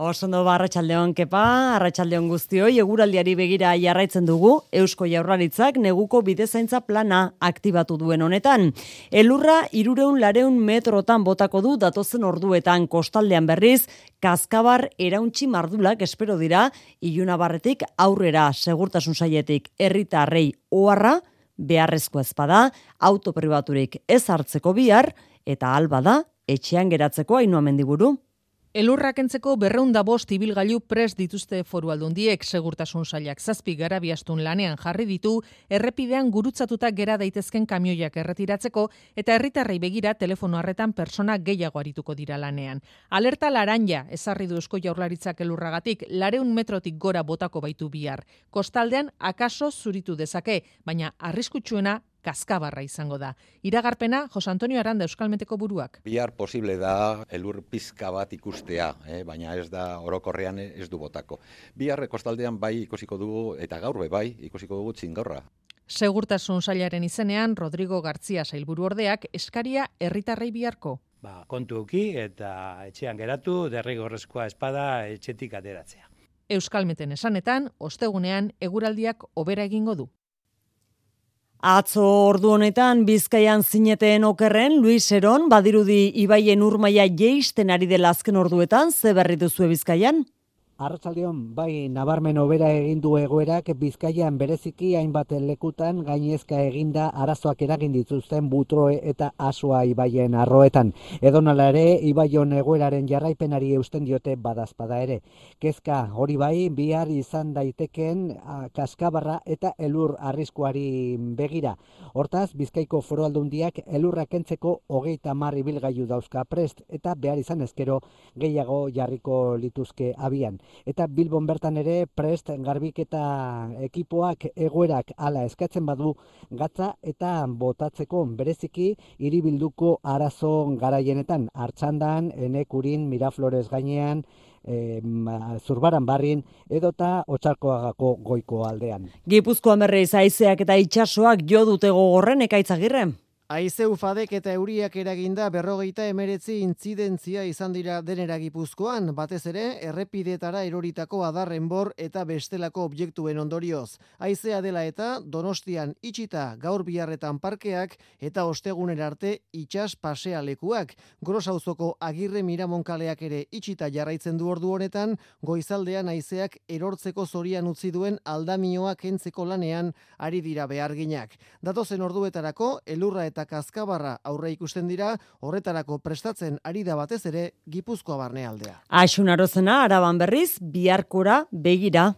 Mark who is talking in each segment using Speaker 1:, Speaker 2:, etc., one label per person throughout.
Speaker 1: Osondo ba, arratsaldeon kepa, arratsaldeon guztioi, eguraldiari begira jarraitzen dugu, Eusko Jaurlaritzak neguko bidezaintza plana aktibatu duen honetan. Elurra irureun lareun metrotan botako du datozen orduetan kostaldean berriz, kaskabar erauntxi mardulak espero dira, iluna barretik aurrera segurtasun saietik erritarrei oharra, beharrezko ezpada, autopribaturik ez hartzeko bihar, eta alba da, etxean geratzeko hainua mendiburu.
Speaker 2: Elurrak entzeko berreunda bost ibilgailu pres dituzte foru aldundiek segurtasun sailak zazpi garabiastun lanean jarri ditu, errepidean gurutzatuta gera daitezken kamioiak erretiratzeko eta herritarrei begira telefono harretan persona gehiago arituko dira lanean. Alerta laranja ezarri du esko jaurlaritzak elurragatik lareun metrotik gora botako baitu bihar. Kostaldean akaso zuritu dezake, baina arriskutsuena kaskabarra izango da. Iragarpena, Jos Antonio Aranda Euskalmeteko buruak.
Speaker 3: Bihar posible da elur pizka bat ikustea, eh? baina ez da orokorrean ez du botako. Bihar kostaldean bai ikusiko dugu, eta gaur bai ikusiko dugu txingorra.
Speaker 2: Segurtasun sailaren izenean, Rodrigo Gartzia sailburu ordeak eskaria herritarrei biharko.
Speaker 4: Ba, kontu uki eta etxean geratu, derrigorrezkoa espada etxetik ateratzea.
Speaker 2: Euskalmeten esanetan, ostegunean eguraldiak obera egingo du.
Speaker 1: Atzo ordu honetan Bizkaian zineteen okerren Luis Eron badirudi ibaien urmaia jeisten ari dela azken orduetan ze berri duzu Bizkaian?
Speaker 5: Arratsaldeon, bai, nabarmen hobera egin du egoerak Bizkaian bereziki hainbat lekutan gainezka eginda arazoak eragin dituzten butroe eta asoa ibaien arroetan. Edonala ere, ibaion egoeraren jarraipenari eusten diote badazpada ere. Kezka hori bai, bihar izan daiteken kaskabarra eta elur arriskuari begira. Hortaz, Bizkaiko foro aldundiak elurra kentzeko hogeita marri bilgaiu dauzka prest eta behar izan ezkero gehiago jarriko lituzke abian eta Bilbon bertan ere prest garbiketa ekipoak egoerak hala eskatzen badu gatza eta botatzeko bereziki hiribilduko arazo garaienetan hartzandan enekurin miraflores gainean E, zurbaran barrin edota otxarkoagako goiko aldean.
Speaker 1: Gipuzkoa merreiz aizeak eta itxasoak jo dute gogorren ekaitzagirren?
Speaker 6: Aize ufadek eta euriak eraginda berrogeita emeretzi intzidentzia izan dira denera gipuzkoan, batez ere errepidetara eroritako adarren bor eta bestelako objektuen ondorioz. Aizea dela eta donostian itxita gaur biharretan parkeak eta osteguner arte itxas pasea lekuak. Gros agirre miramonkaleak ere itxita jarraitzen du ordu honetan, goizaldean aizeak erortzeko zorian utzi duen aldamioak entzeko lanean ari dira beharginak. Datozen orduetarako, elurra eta eta kaskabarra aurre ikusten dira, horretarako prestatzen ari da batez ere Gipuzkoa barnealdea.
Speaker 1: Aixun arozena, araban berriz, biharkora begira.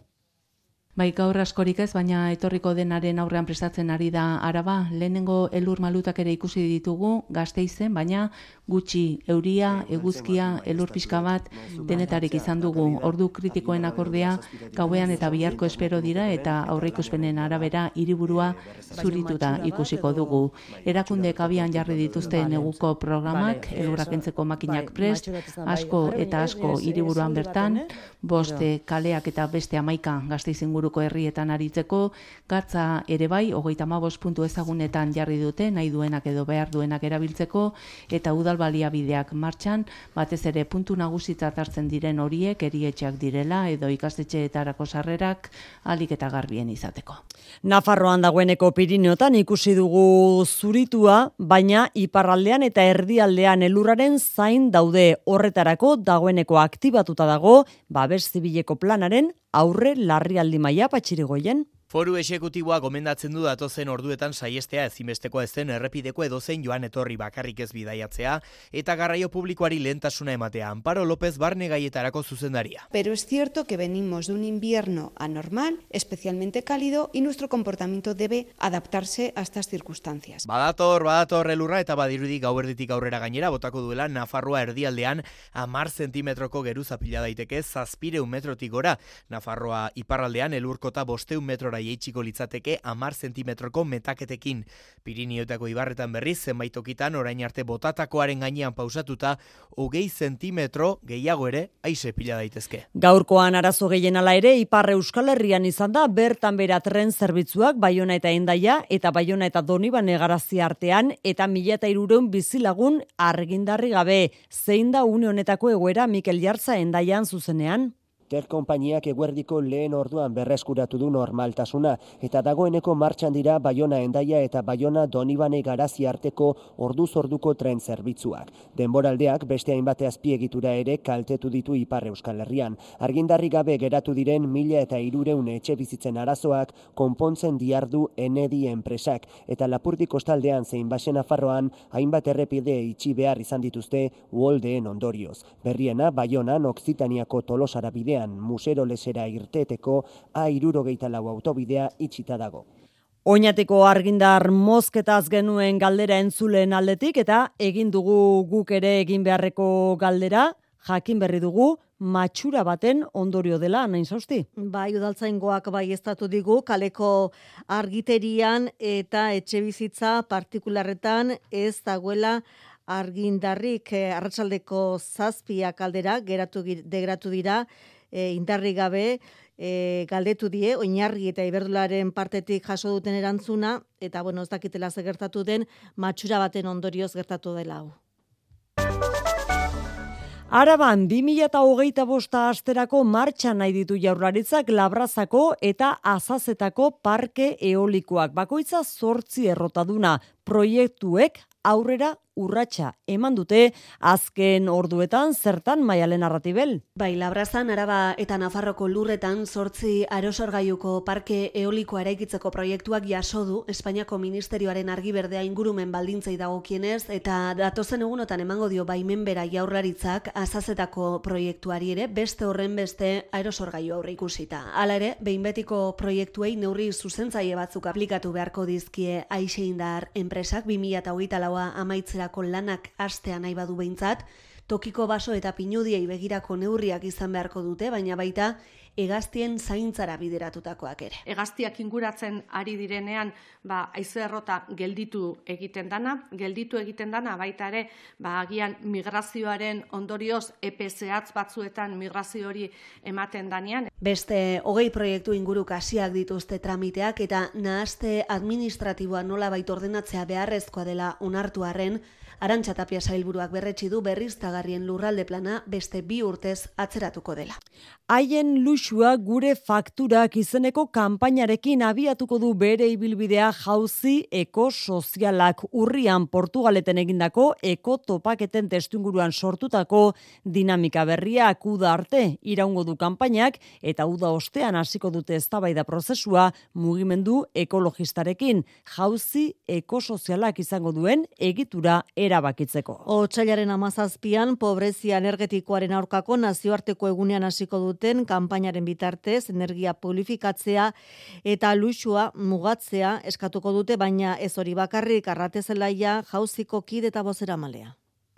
Speaker 7: Bai, gaur askorik ez, baina etorriko denaren aurrean prestatzen ari da araba. Lehenengo elur malutak ere ikusi ditugu, gazteizen, baina gutxi euria, eguzkia, elur pixka bat, denetarik izan dugu. Ordu kritikoen akordea, gauean eta biharko espero dira, eta aurreikuspenen arabera hiriburua zurituta ikusiko dugu. Erakunde kabian jarri dituzte neguko programak, elurrak entzeko makinak prest, asko eta asko hiriburuan bertan, boste kaleak eta beste amaika gazteizen inguruko herrietan aritzeko, gatza ere bai, hogeita mabos puntu ezagunetan jarri dute, nahi duenak edo behar duenak erabiltzeko, eta udal baliabideak martxan, batez ere puntu nagusitzat hartzen diren horiek, erietxeak direla, edo ikastetxeetarako sarrerak, alik eta garbien izateko.
Speaker 1: Nafarroan dagoeneko Pirineotan ikusi dugu zuritua, baina iparraldean eta erdialdean elurraren zain daude horretarako dagoeneko aktibatuta dago babes zibileko planaren aurre larrialdi maia patxirigoien.
Speaker 8: Foru esekutiboa gomendatzen du datozen orduetan saiestea ezinbestekoa ezen errepideko edozein joan etorri bakarrik ez bidaiatzea eta garraio publikoari lehentasuna ematea. Amparo López Barne gaietarako zuzendaria.
Speaker 9: Pero es cierto que venimos de un invierno anormal, especialmente cálido, y nuestro comportamiento debe adaptarse a estas circunstancias.
Speaker 8: Badator, badator elurra eta badirudi gauerditik aurrera gainera botako duela Nafarroa erdialdean amar zentimetroko geruza pila daiteke zazpireun metrotik gora. Nafarroa iparraldean elurkota bosteun metrora jeitsiko litzateke amar zentimetroko metaketekin. Pirinioetako ibarretan berriz, zenbaitokitan orain arte botatakoaren gainean pausatuta, hogei zentimetro gehiago ere aise pila daitezke.
Speaker 1: Gaurkoan arazo gehien ala ere, Ipar Euskal Herrian izan da, bertan bera tren zerbitzuak, Baiona eta Endaia, eta Baiona eta Donibane garazia artean, eta mila eta irureun bizilagun argindarri gabe. Zein da une honetako egoera Mikel Jartza Endaian zuzenean?
Speaker 10: Ter konpainiak eguerdiko lehen orduan berreskuratu du normaltasuna eta dagoeneko martxan dira Baiona Endaia eta Baiona Donibane Garazi arteko orduz orduko tren zerbitzuak. Denboraldeak beste hainbat azpiegitura ere kaltetu ditu Ipar Euskal Herrian. Argindarri gabe geratu diren mila eta irureun etxe bizitzen arazoak konpontzen diardu enedi enpresak eta lapurdi kostaldean zein basen afarroan hainbat errepide itxi behar izan dituzte uoldeen ondorioz. Berriena Baionan Oksitaniako tolosara bidea bidean musero lesera irteteko a irurogeita lau autobidea itxita dago.
Speaker 1: Oinateko argindar mozketaz genuen galdera entzulen aldetik eta egin dugu guk ere egin beharreko galdera, jakin berri dugu, matxura baten ondorio dela, nain zausti?
Speaker 11: Bai, udaltzaingoak bai estatu digu, kaleko argiterian eta etxe bizitza partikularretan ez dagoela argindarrik eh, arratsaldeko zazpiak aldera geratu degratu dira e, indarri gabe e, galdetu die oinarri eta iberdularen partetik jaso duten erantzuna eta bueno ez dakitela ze gertatu den matxura baten ondorioz gertatu dela hau.
Speaker 1: Araban 2008 bosta asterako martxa nahi ditu jaurlaritzak labrazako eta azazetako parke eolikoak. Bakoitza zortzi errotaduna proiektuek aurrera urratsa eman dute azken orduetan zertan maialen narratibel.
Speaker 12: Bai, labrazan, araba eta nafarroko lurretan sortzi aerosorgaiuko parke eolikoa eraikitzeko proiektuak jaso du Espainiako Ministerioaren argiberdea ingurumen baldintzei dagokienez eta datozen egunotan emango dio baimen bera jaurlaritzak azazetako proiektuari ere beste horren beste aerosorgaiu aurre ikusita. Hala ere, behin betiko proiektuei neurri zuzentzaile batzuk aplikatu beharko dizkie aixeindar enpresak 2008 laua amaitzera begirako lanak astea nahi badu behintzat, tokiko baso eta pinudiei begirako neurriak izan beharko dute, baina baita egaztien zaintzara bideratutakoak ere.
Speaker 13: Egaztiak inguratzen ari direnean, ba, aizu errota gelditu egiten dana, gelditu egiten dana, baita ere, ba, agian migrazioaren ondorioz EPSAtz batzuetan migrazio hori ematen danean.
Speaker 12: Beste, hogei proiektu inguru kasiak dituzte tramiteak eta nahaste administratiboa nola baita ordenatzea beharrezkoa dela unartu arren, Arantxa Tapia Sailburuak berretsi du berriztagarrien lurralde plana beste bi urtez atzeratuko dela.
Speaker 1: Haien luxua gure fakturak izeneko kanpainarekin abiatuko du bere ibilbidea jauzi eko sozialak urrian Portugaleten egindako eko topaketen testunguruan sortutako dinamika berriak uda arte iraungo du kanpainak eta uda ostean hasiko dute eztabaida prozesua mugimendu ekologistarekin jauzi eko sozialak izango duen egitura erabakitzeko.
Speaker 11: Otsailaren amazazpian, pobrezia energetikoaren aurkako nazioarteko egunean hasiko duten kanpainaren bitartez, energia purifikatzea eta luxua mugatzea eskatuko dute, baina ez hori bakarrik arratezelaia jauziko kide eta bozera malea.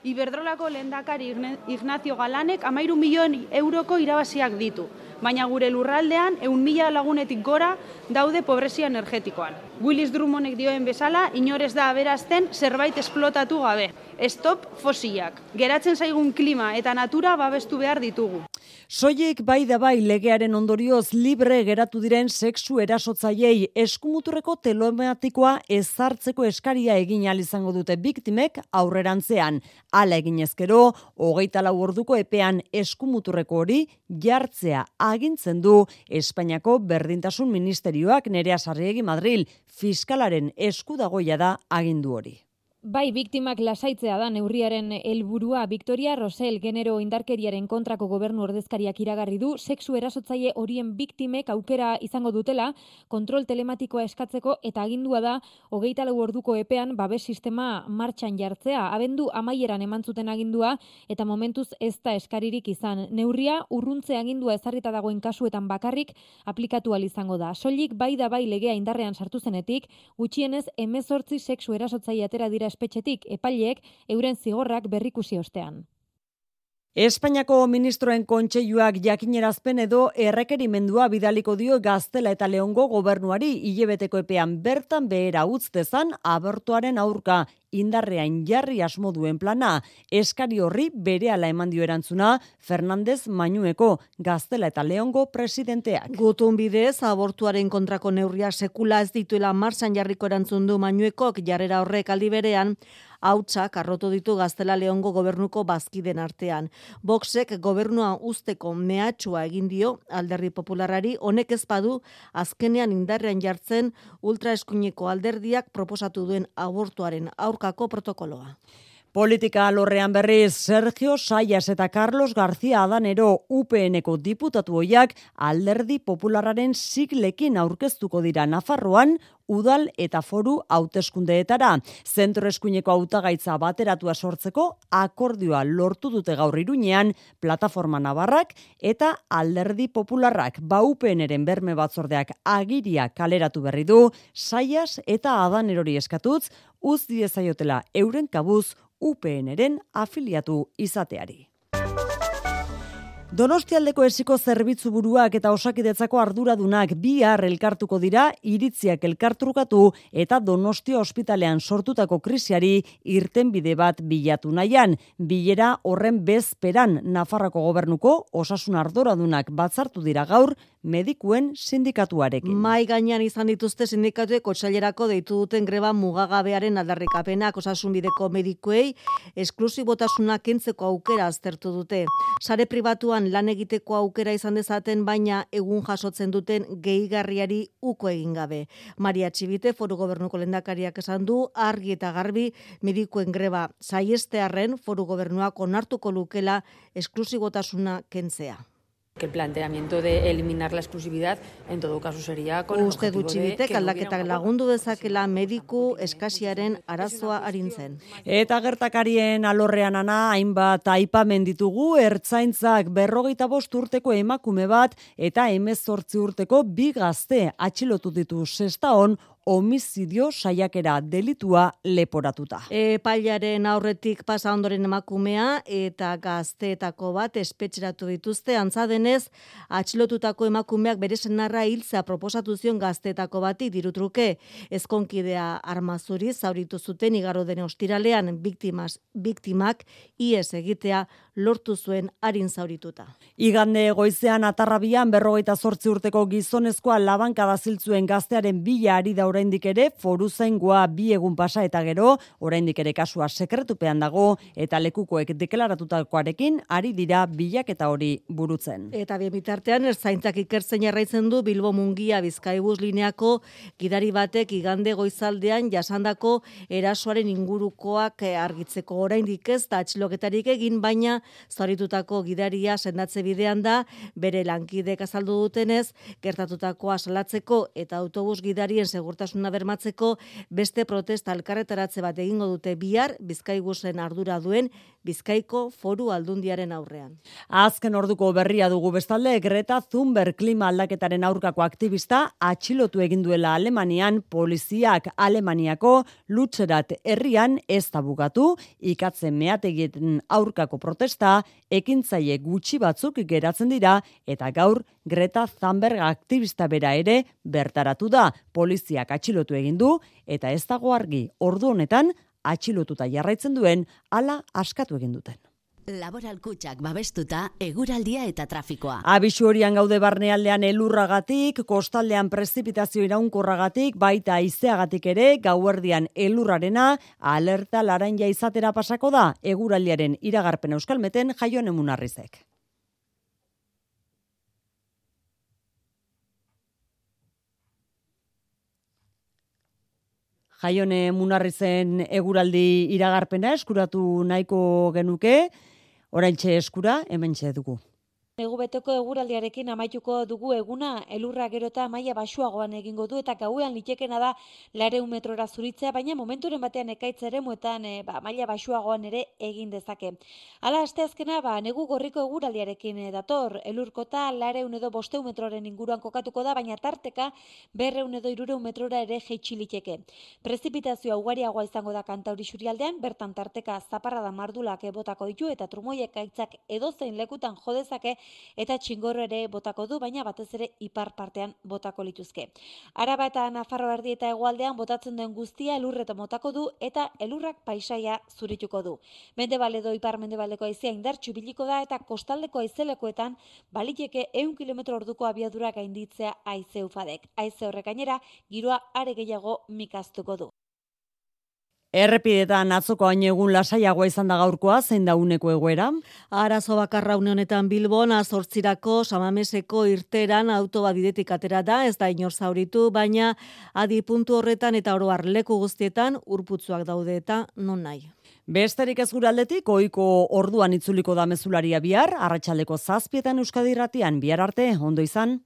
Speaker 14: Iberdrolako lehendakari Ignacio Galanek amairu milion euroko irabaziak ditu, baina gure lurraldean eun mila lagunetik gora daude pobrezia energetikoan. Willis Drummonek dioen bezala, inorez da aberazten zerbait esplotatu gabe. Stop fosilak. Geratzen zaigun klima eta natura babestu behar ditugu.
Speaker 1: Soiek bai da bai legearen ondorioz libre geratu diren sexu erasotzaiei eskumuturreko telomatikoa ezartzeko eskaria egin izango dute biktimek aurrerantzean. Hala egin ezkero, hogeita lau orduko epean eskumuturreko hori jartzea agintzen du Espainiako Berdintasun Ministerioak nerea sarriegi Madril fiskalaren eskudagoia da agindu hori.
Speaker 15: Bai, biktimak lasaitzea da neurriaren helburua Victoria Rosel genero indarkeriaren kontrako gobernu ordezkariak iragarri du sexu erasotzaile horien biktimek aukera izango dutela kontrol telematikoa eskatzeko eta agindua da hogeita lau orduko epean babes sistema martxan jartzea. Abendu amaieran eman zuten agindua eta momentuz ez da eskaririk izan. Neurria urruntze agindua ezarrita dagoen kasuetan bakarrik aplikatu izango da. Soilik bai da bai legea indarrean sartu zenetik, gutxienez emezortzi sexu erasotzaile atera dira espetxetik epaileek euren zigorrak berrikusi ostean.
Speaker 1: Espainiako ministroen kontseiluak jakinerazpen edo errekerimendua bidaliko dio gaztela eta leongo gobernuari hilebeteko epean bertan behera utz dezan abortuaren aurka indarrean jarri asmo duen plana, eskari horri bere ala eman dio erantzuna Fernandez Mainueko gaztela eta leongo presidenteak.
Speaker 11: Gutun bidez, abortuaren kontrako neurria sekula ez dituela marsan jarriko erantzun du Mainuekok jarrera horrek aldi berean, hautsak arrotu ditu gaztela leongo gobernuko bazkiden artean. Boxek gobernua usteko mehatxua egin dio alderri popularari honek ezpadu azkenean indarrean jartzen ultraeskuineko alderdiak proposatu duen abortuaren aurkako protokoloa.
Speaker 1: Politika alorrean berriz, Sergio Saias eta Carlos García Adanero UPNeko diputatu hoiak alderdi populararen siglekin aurkeztuko dira Nafarroan, udal eta foru hauteskundeetara. Zentro eskuineko hautagaitza bateratua sortzeko akordioa lortu dute gaur iruñean plataforma nabarrak eta alderdi popularrak baupeneren berme batzordeak agiria kaleratu berri du, saias eta adanerori eskatutz, uz diezaiotela euren kabuz UPNren afiliatu izateari. Donostialdeko esiko zerbitzu buruak eta osakidetzako arduradunak bihar elkartuko dira iritziak elkartrukatu eta Donostia ospitalean sortutako krisiari irtenbide bat bilatu nahian. Bilera horren bezperan Nafarrako gobernuko osasun arduradunak batzartu dira gaur medikuen sindikatuarekin.
Speaker 11: Mai gainean izan dituzte sindikatuek otsailerako deitu duten greba mugagabearen aldarrikapenak osasun bideko medikuei esklusibotasuna kentzeko aukera aztertu dute. Sare pribatuan lan egiteko aukera izan dezaten baina egun jasotzen duten gehigarriari uko egin gabe. Maria Txibite foru gobernuko lendakariak esan du argi eta garbi medikuen greba saiestearren foru gobernuak onartuko lukela esklusibotasuna kentzea
Speaker 16: que el planteamiento de eliminar la exclusividad en todo caso sería con el
Speaker 11: Uste dutxibitek aldaketak lagundu dezakela mediku eskasiaren arazoa arintzen.
Speaker 1: Eta gertakarien alorrean ana hainbat aipamen ditugu ertzaintzak berrogeita bost urteko emakume bat eta emezortzi urteko bi gazte atxilotu ditu sesta hon homizidio saiakera delitua leporatuta.
Speaker 11: E, pailaren aurretik pasa ondoren emakumea eta gazteetako bat espetxeratu dituzte antza denez atxilotutako emakumeak bere senarra hiltzea proposatu zion gazteetako bati dirutruke ezkonkidea armazuri zauritu zuten igaro den ostiralean biktimas biktimak ies egitea lortu zuen harin zaurituta.
Speaker 1: Igande goizean atarrabian berrogeita zortzi urteko gizonezkoa labanka da ziltzuen gaztearen bila ari da oraindik ere foru zaingoa bi egun pasa eta gero oraindik ere kasua sekretupean dago eta lekukoek deklaratutakoarekin ari dira bilak eta hori burutzen.
Speaker 11: Eta bien bitartean erzaintzak ikertzen jarraitzen du Bilbo Mungia Bizkaibus lineako gidari batek igande goizaldean jasandako erasoaren ingurukoak argitzeko oraindik ez da atxiloketarik egin baina Zoritutako gidaria sendatze bidean da, bere lankidek azaldu dutenez, gertatutakoa salatzeko eta autobus gidarien segurtasuna bermatzeko beste protesta alkarretaratze bat egingo dute bihar Bizkaigusen ardura duen Bizkaiko Foru Aldundiaren aurrean.
Speaker 1: Azken orduko berria dugu bestalde Greta Thunberg klima aldaketaren aurkako aktivista atxilotu egin duela Alemanian poliziak Alemaniako lutzerat herrian ez da bugatu ikatzen meategien aurkako protesta ekintzaile gutxi batzuk geratzen dira eta gaur Greta Thunberg aktivista bera ere bertaratu da poliziak atxilotu egin du eta ez dago argi ordu honetan atxilotuta jarraitzen duen ala askatu egin duten.
Speaker 17: Laboral kutsak babestuta, eguraldia eta trafikoa.
Speaker 1: Abisu horian gaude barnealdean elurragatik, kostaldean prezipitazio iraunkorragatik, baita izeagatik ere, gauerdian elurrarena, alerta laranja izatera pasako da, eguraldiaren iragarpen euskalmeten jaion emunarrizek. Jaione munarri zen eguraldi iragarpena eskuratu nahiko genuke, oraintxe eskura, hemen dugu.
Speaker 15: Egu beteko eguraldiarekin amaituko dugu eguna, elurra gero eta maia basuagoan egingo du eta gauean litekena da lareun metrora zuritzea, baina momenturen batean ekaitz ere muetan e, ba, maila basuagoan ere egin dezake. Hala, asteazkena, ba, negu gorriko eguraldiarekin e, dator, elurkota lareun edo bosteun metroren inguruan kokatuko da, baina tarteka berreun edo irureun metrora ere jeitxiliteke. Prezipitazioa ugariagoa izango da kantauri xurialdean, bertan tarteka zaparra da mardulak botako ditu eta trumoiek aitzak edozein lekutan jodezake eta txingorro ere botako du, baina batez ere ipar partean botako lituzke. Araba eta Nafarro erdi eta hegoaldean botatzen den guztia elurreta motako du eta elurrak paisaia zurituko du. Mendebaledo ipar mendebaldeko aizea indartxu biliko da eta kostaldeko aizelekoetan baliteke eun kilometro orduko abiadura gainditzea aize ufadek. Aize horrek gainera, giroa are gehiago mikaztuko du.
Speaker 1: Errepidetan atzoko hain egun lasaiagoa izan da gaurkoa, zein da uneko egoera?
Speaker 11: Arazo bakarra honetan Bilbon, azortzirako samameseko irteran autoba bidetik atera da, ez da inor zauritu, baina adi puntu horretan eta oroar leku guztietan urputzuak daude eta non nahi.
Speaker 1: Besterik ez aldetik, oiko orduan itzuliko da mezularia bihar, arratsaldeko zazpietan euskadirratian bihar arte, ondo izan.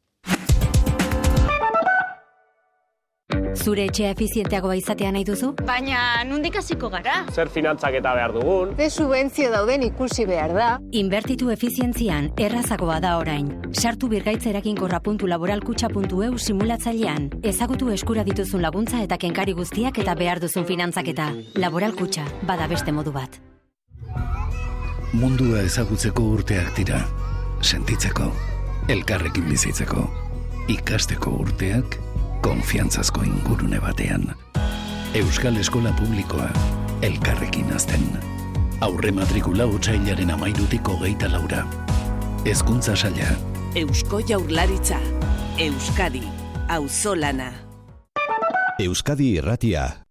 Speaker 18: Zure etxea efizienteagoa izatea nahi duzu?
Speaker 19: Baina, nundik hasiko gara?
Speaker 20: Zer finantzak eta behar dugun?
Speaker 19: Ze subentzio dauden ikusi behar da?
Speaker 18: Inbertitu efizientzian, errazagoa da orain. Sartu birgaitzerakin.laboralkutxa.eu simulatzailean. Ezagutu eskura dituzun laguntza eta kenkari guztiak eta behar duzun finantzaketa. Laboralkutxa, bada beste modu bat.
Speaker 21: Mundua ezagutzeko urteak dira. Sentitzeko, elkarrekin bizitzeko, ikasteko urteak, konfiantzazko ingurune batean. Euskal Eskola Publikoa, elkarrekin azten. Aurre matrikula utxailaren amairutiko geita laura. Ezkuntza saia.
Speaker 22: Eusko jaurlaritza. Euskadi. Auzolana.
Speaker 23: Euskadi irratia.